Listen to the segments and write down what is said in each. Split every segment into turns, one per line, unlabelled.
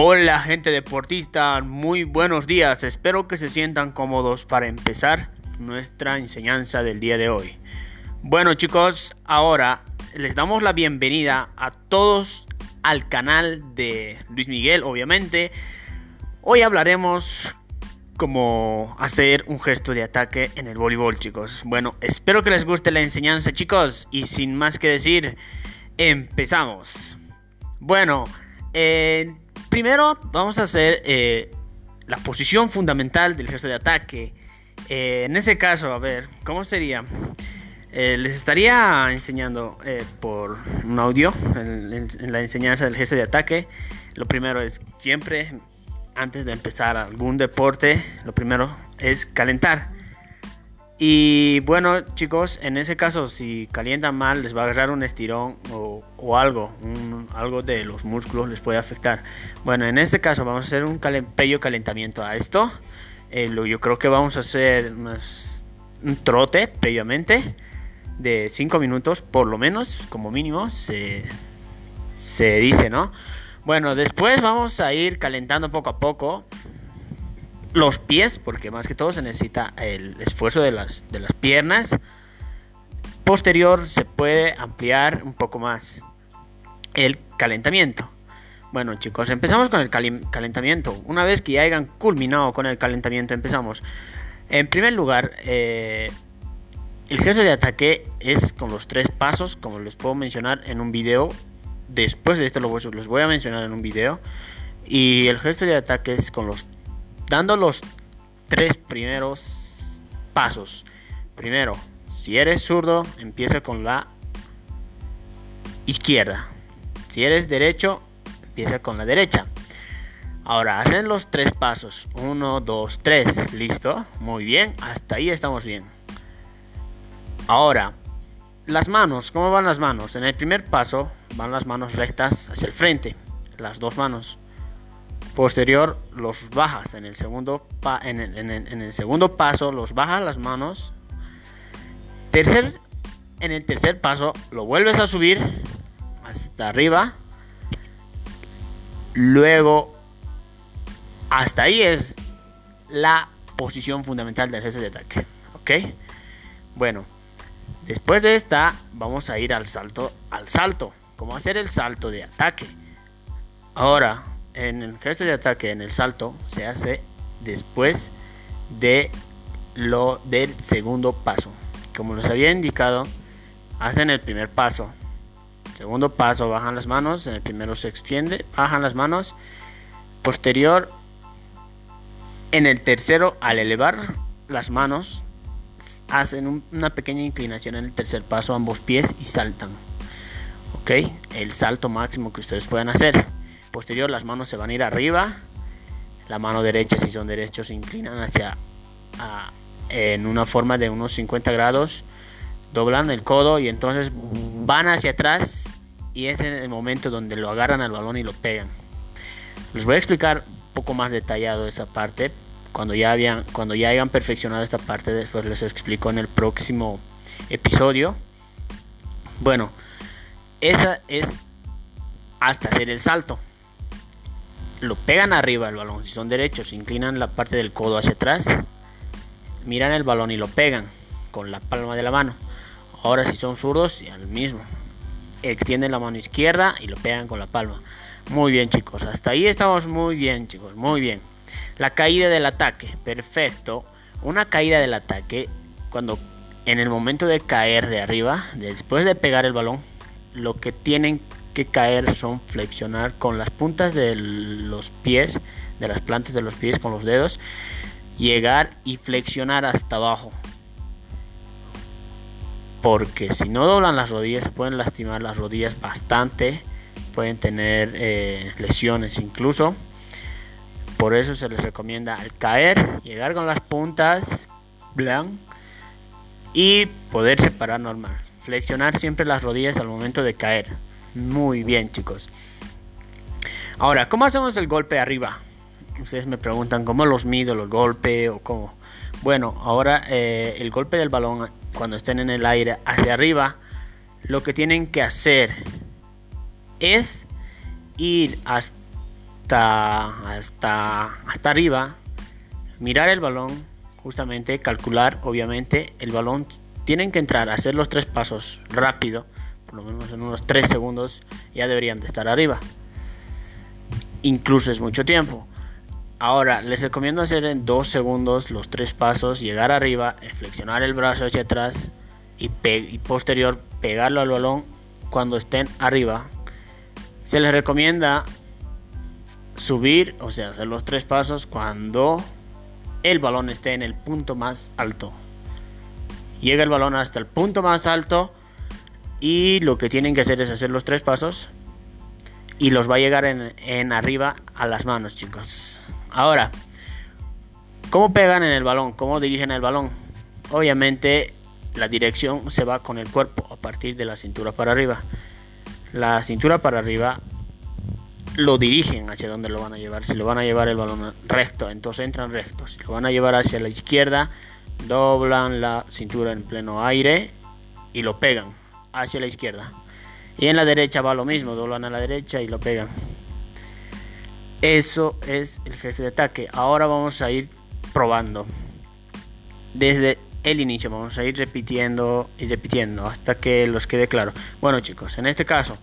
Hola gente deportista, muy buenos días, espero que se sientan cómodos para empezar nuestra enseñanza del día de hoy. Bueno chicos, ahora les damos la bienvenida a todos al canal de Luis Miguel, obviamente. Hoy hablaremos cómo hacer un gesto de ataque en el voleibol chicos. Bueno, espero que les guste la enseñanza chicos y sin más que decir, empezamos. Bueno, eh, Primero vamos a hacer eh, la posición fundamental del gesto de ataque. Eh, en ese caso, a ver, ¿cómo sería? Eh, les estaría enseñando por un audio en, la enseñanza del gesto de ataque. Lo primero es siempre, antes de empezar algún deporte, lo primero es calentar. Y bueno, chicos, en ese caso, si calientan mal, les va a agarrar un estirón o, algo, algo de los músculos les puede afectar. Bueno, en este caso, vamos a hacer un pello calentamiento a esto. Eh, yo creo que vamos a hacer un trote previamente de 5 minutos, por lo menos, como mínimo, se, se dice, ¿no? Bueno, después vamos a ir calentando poco a poco los pies, porque más que todo se necesita el esfuerzo de las, de las piernas. Posterior se puede ampliar un poco más el calentamiento. Bueno chicos, empezamos con el calentamiento. Una vez que ya hayan culminado con el calentamiento, empezamos. En primer lugar, eh, el gesto de ataque es con los tres pasos, como les puedo mencionar en un video. Después de esto los voy a mencionar en un video. Y el gesto de ataque es con los dando los tres primeros pasos. Primero, si eres zurdo, empieza con la izquierda. Si eres derecho, empieza con la derecha. Ahora, hacen los tres pasos. Uno, dos, tres. ¿Listo? Muy bien. Hasta ahí estamos bien. Ahora, las manos. ¿Cómo van las manos? En el primer paso van las manos rectas hacia el frente. Las dos manos. Posterior los bajas. En el segundo, en, el, segundo paso los bajas las manos. Tercer, en el tercer paso lo vuelves a subir hasta arriba. Luego, hasta ahí es la posición fundamental del gesto de ataque. ¿Ok? Bueno, después de esta, vamos a ir al salto. Al salto. ¿Cómo hacer el salto de ataque? Ahora, en el gesto de ataque, en el salto, se hace después de lo del segundo paso. Como les había indicado, hacen el primer paso. Segundo paso, bajan las manos. En el primero se extiende, bajan las manos. Posterior, en el tercero, al elevar las manos, hacen una pequeña inclinación en el tercer paso, ambos pies y saltan. Ok, el salto máximo que ustedes puedan hacer posterior las manos se van a ir arriba. La mano derecha, si son derechos, se inclinan hacia en una forma de unos 50 grados. Doblan el codo y entonces van hacia atrás. Y es en el momento donde lo agarran al balón y lo pegan. Les voy a explicar un poco más detallado esa parte. Cuando ya, habían, cuando ya hayan perfeccionado esta parte, después les explico en el próximo episodio. Bueno, esa es hasta hacer el salto lo pegan arriba el balón. Si son derechos, inclinan la parte del codo hacia atrás, miran el balón y lo pegan con la palma de la mano. Ahora si son zurdos, al mismo. Extienden la mano izquierda y lo pegan con la palma. Muy bien chicos, hasta ahí estamos muy bien chicos, muy bien. La caída del ataque, perfecto. Una caída del ataque cuando en el momento de caer de arriba, después de pegar el balón, lo que tienen que caer son flexionar con las puntas de los pies, de las plantas de los pies con los dedos, llegar y flexionar hasta abajo. Porque si no doblan las rodillas se pueden lastimar las rodillas bastante, pueden tener eh, lesiones incluso. Por eso se les recomienda al caer, llegar con las puntas blanc y poder separar normal. Flexionar siempre las rodillas al momento de caer. Muy bien, chicos. Ahora, ¿cómo hacemos el golpe arriba? Ustedes me preguntan cómo los mido, los golpes o cómo. Bueno, ahora eh, el golpe del balón cuando estén en el aire hacia arriba, lo que tienen que hacer es ir hasta, hasta, hasta arriba, mirar el balón, justamente calcular, obviamente, el balón. Tienen que entrar, hacer los tres pasos rápido, por lo menos en unos tres segundos, ya deberían de estar arriba. Incluso es mucho tiempo. Ahora, les recomiendo hacer en dos segundos los tres pasos, llegar arriba, flexionar el brazo hacia atrás y, y posterior pegarlo al balón cuando estén arriba. Se les recomienda subir, o sea, hacer los tres pasos cuando el balón esté en el punto más alto. Llega el balón hasta el punto más alto y lo que tienen que hacer es hacer los tres pasos y los va a llegar en, en arriba a las manos, chicos. Ahora, ¿cómo pegan en el balón? ¿Cómo dirigen el balón? Obviamente la dirección se va con el cuerpo a partir de la cintura para arriba. La cintura para arriba lo dirigen hacia donde lo van a llevar. Si lo van a llevar el balón recto, entonces entran rectos. Si lo van a llevar hacia la izquierda, doblan la cintura en pleno aire y lo pegan hacia la izquierda. Y en la derecha va lo mismo, doblan a la derecha y lo pegan. Eso es el gesto de ataque. Ahora vamos a ir probando. Desde el inicio vamos a ir repitiendo y repitiendo hasta que los quede claro. Bueno chicos, en este caso,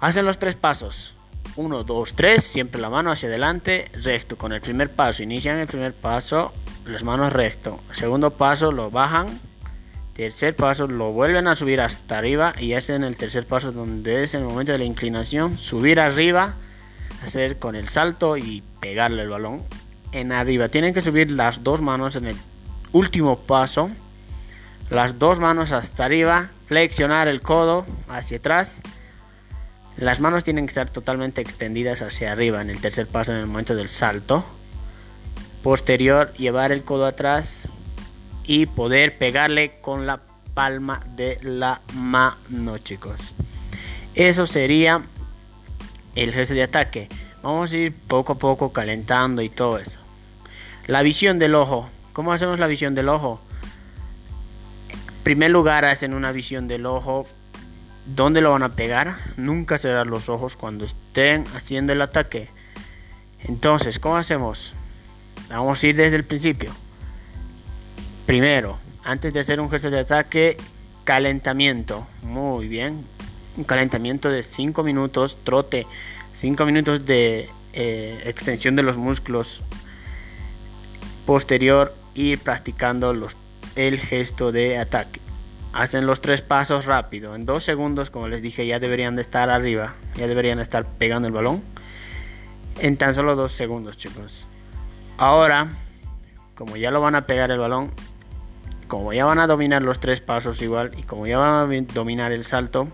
hacen los tres pasos. 1, 2, 3, siempre la mano hacia adelante, recto. Con el primer paso, inician el primer paso, las manos recto. Segundo paso, lo bajan. Tercer paso, lo vuelven a subir hasta arriba y hacen el tercer paso donde es el momento de la inclinación, subir arriba, hacer con el salto y pegarle el balón en arriba. Tienen que subir las dos manos en el último paso, las dos manos hasta arriba, flexionar el codo hacia atrás las manos tienen que estar totalmente extendidas hacia arriba en el tercer paso en el momento del salto. Posterior, llevar el codo atrás y poder pegarle con la palma de la mano, chicos. Eso sería el gesto de ataque. Vamos a ir poco a poco calentando y todo eso. La visión del ojo. ¿Cómo hacemos la visión del ojo? En primer lugar, hacen una visión del ojo ¿Dónde lo van a pegar? Nunca cerrar los ojos cuando estén haciendo el ataque. Entonces, ¿cómo hacemos? Vamos a ir desde el principio. Primero, antes de hacer un gesto de ataque, calentamiento. Muy bien. Un calentamiento de 5 minutos, trote. 5 minutos de eh, extensión de los músculos. Posterior, ir practicando los, el gesto de ataque hacen los tres pasos rápido. En dos segundos, como les dije, ya deberían de estar arriba. Ya deberían estar pegando el balón. En tan solo dos segundos, chicos. Ahora, como ya lo van a pegar el balón, como ya van a dominar los tres pasos igual y como ya van a dominar el salto,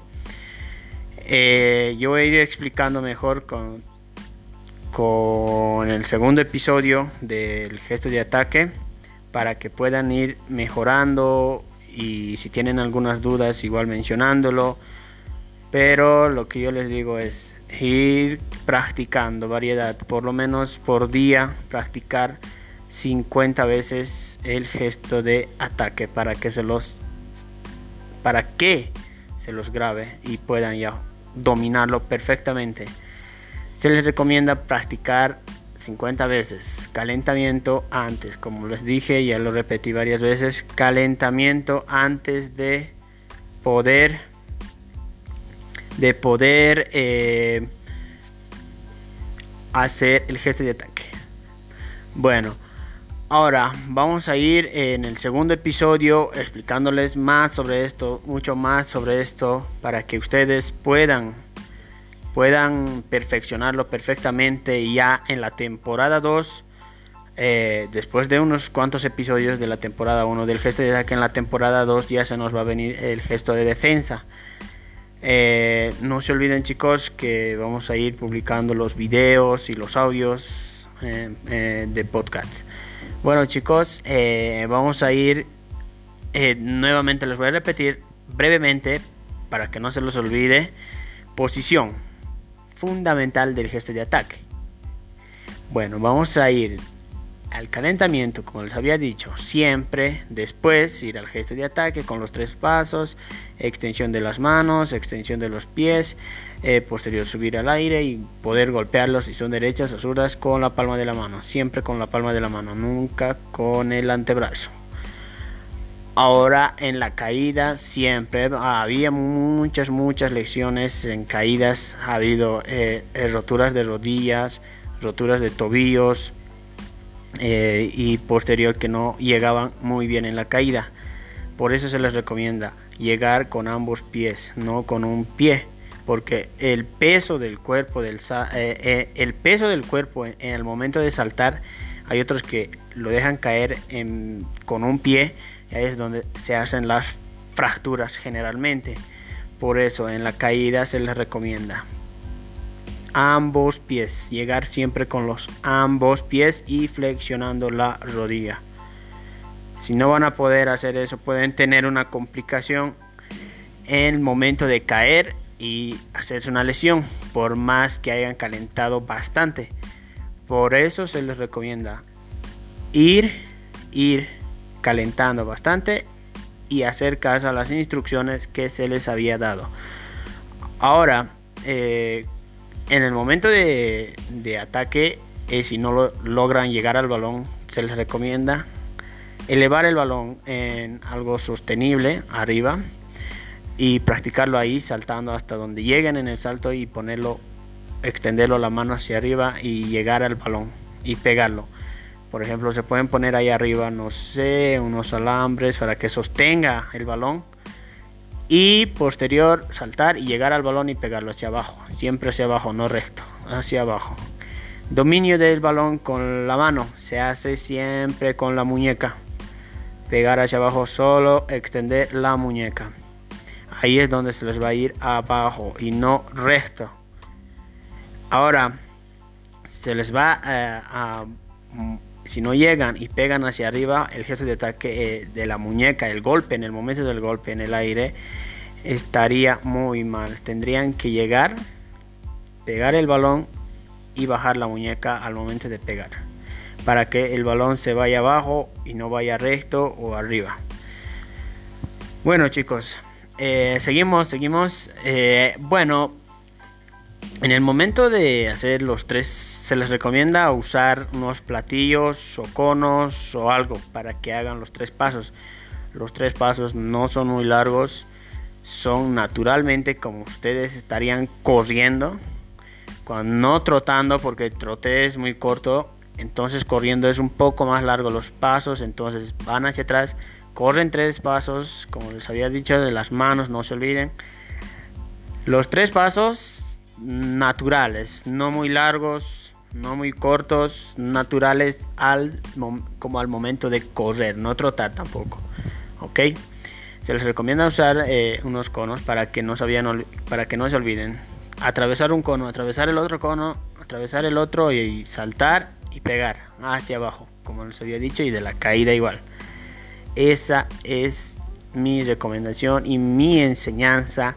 eh, yo voy a ir explicando mejor con, con el segundo episodio del gesto de ataque para que puedan ir mejorando y si tienen algunas dudas igual mencionándolo. Pero lo que yo les digo es ir practicando variedad, por lo menos por día, practicar 50 veces el gesto de ataque para que se los para que se los grabe y puedan ya dominarlo perfectamente. Se les recomienda practicar 50 veces. Calentamiento antes, como les dije, ya lo repetí varias veces. Calentamiento antes de poder de poder eh, hacer el gesto de ataque. Bueno, ahora vamos a ir en el segundo episodio explicándoles más sobre esto, mucho más sobre esto, para que ustedes puedan puedan perfeccionarlo perfectamente ya en la temporada 2 eh, después de unos cuantos episodios de la temporada 1 del gesto de ataque en la temporada 2 ya se nos va a venir el gesto de defensa. Eh, no se olviden chicos que vamos a ir publicando los videos y los audios eh, de podcast bueno chicos vamos a ir nuevamente les voy a repetir brevemente para que no se los olvide posición fundamental del gesto de ataque. Bueno, vamos a ir al calentamiento, como les había dicho, siempre después ir al gesto de ataque con los tres pasos, extensión de las manos, extensión de los pies, eh, posterior subir al aire y poder golpearlos si son derechas o zurdas con la palma de la mano, siempre con la palma de la mano, nunca con el antebrazo. Ahora en la caída siempre había muchas, muchas lecciones en caídas. Ha habido eh, eh, roturas de rodillas, roturas de tobillos eh, y posterior que no llegaban muy bien en la caída. Por eso se les recomienda llegar con ambos pies, no con un pie, porque el peso del cuerpo, del, el peso del cuerpo en, el momento de saltar, hay otros que lo dejan caer con un pie ahí es donde se hacen las fracturas generalmente. Por eso en la caída se les recomienda ambos pies, llegar siempre con los ambos pies y flexionando la rodilla. Si no van a poder hacer eso, pueden tener una complicación en el momento de caer y hacerse una lesión, por más que hayan calentado bastante. Por eso se les recomienda ir, ir, calentando bastante y hacer caso a las instrucciones que se les había dado. Ahora, eh, en el momento de, ataque, eh, si no lo, logran llegar al balón, se les recomienda elevar el balón en algo sostenible arriba y practicarlo ahí saltando hasta donde lleguen en el salto y ponerlo extenderlo la mano hacia arriba y llegar al balón y pegarlo por ejemplo, se pueden poner ahí arriba, no sé, unos alambres para que sostenga el balón. Y posterior saltar y llegar al balón y pegarlo hacia abajo. Siempre hacia abajo, no recto, hacia abajo. Dominio del balón con la mano se hace siempre con la muñeca. Pegar hacia abajo solo, extender la muñeca. Ahí es donde se les va a ir abajo y no recto. Ahora se les va eh, a si no llegan y pegan hacia arriba, el gesto de ataque eh, de la muñeca, el golpe, en el momento del golpe en el aire, estaría muy mal. Tendrían que llegar, pegar el balón y bajar la muñeca al momento de pegar. Para que el balón se vaya abajo y no vaya recto o arriba. Bueno chicos, eh, seguimos, seguimos. Eh, bueno, en el momento de hacer los tres se les recomienda usar unos platillos o conos o algo para que hagan los tres pasos. Los tres pasos no son muy largos, son naturalmente como ustedes estarían corriendo, cuando no trotando porque el trote es muy corto, entonces corriendo es un poco más largo los pasos, entonces van hacia atrás, corren tres pasos, como les había dicho, de las manos, no se olviden. Los tres pasos naturales, no muy largos, no muy cortos, naturales al como al momento de correr, no trotar tampoco. ¿Ok? Se les recomienda usar eh, unos conos para que, no para que no se olviden. Atravesar un cono, atravesar el otro cono, atravesar el otro y, saltar y pegar hacia abajo, como les había dicho, y de la caída igual. Esa es mi recomendación y mi enseñanza.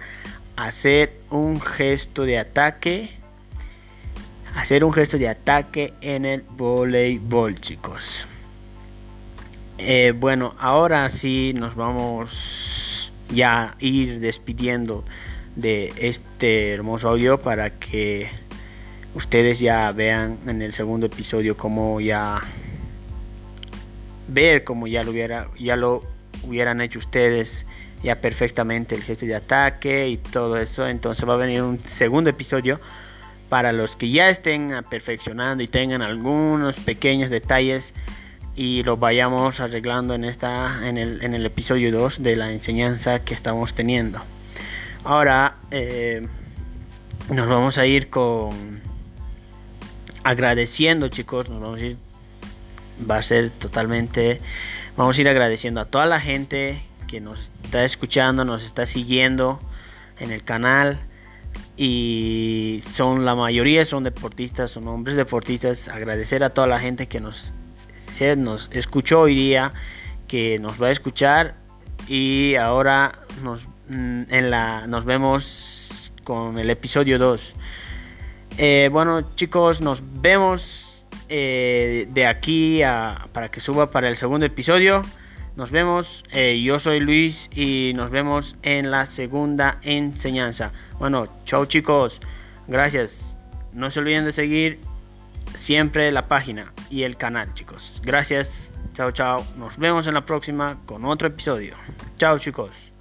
Hacer un gesto de ataque hacer un gesto de ataque en el voleibol, chicos. Eh, bueno, ahora sí nos vamos ya a ir despidiendo de este hermoso audio para que ustedes ya vean en el segundo episodio cómo ya ver cómo ya lo hubiera ya lo hubieran hecho ustedes ya perfectamente el gesto de ataque y todo eso entonces va a venir un segundo episodio para los que ya estén perfeccionando y tengan algunos pequeños detalles y los vayamos arreglando en esta en el, en el episodio 2 de la enseñanza que estamos teniendo. Ahora eh, nos vamos a ir con agradeciendo chicos nos vamos a ir va a ser totalmente vamos a ir agradeciendo a toda la gente que nos está escuchando nos está siguiendo en el canal y son la mayoría son deportistas, son hombres deportistas. Agradecer a toda la gente que nos, nos escuchó hoy día, que nos va a escuchar y ahora nos, mm, en la, nos vemos con el episodio 2. Eh, bueno chicos, nos vemos eh, de aquí a, para que suba para el segundo episodio. Nos vemos, eh, yo soy Luis y nos vemos en la segunda enseñanza. Bueno, chao chicos, gracias. No se olviden de seguir siempre la página y el canal chicos. Gracias, chao chao. Nos vemos en la próxima con otro episodio. Chao chicos.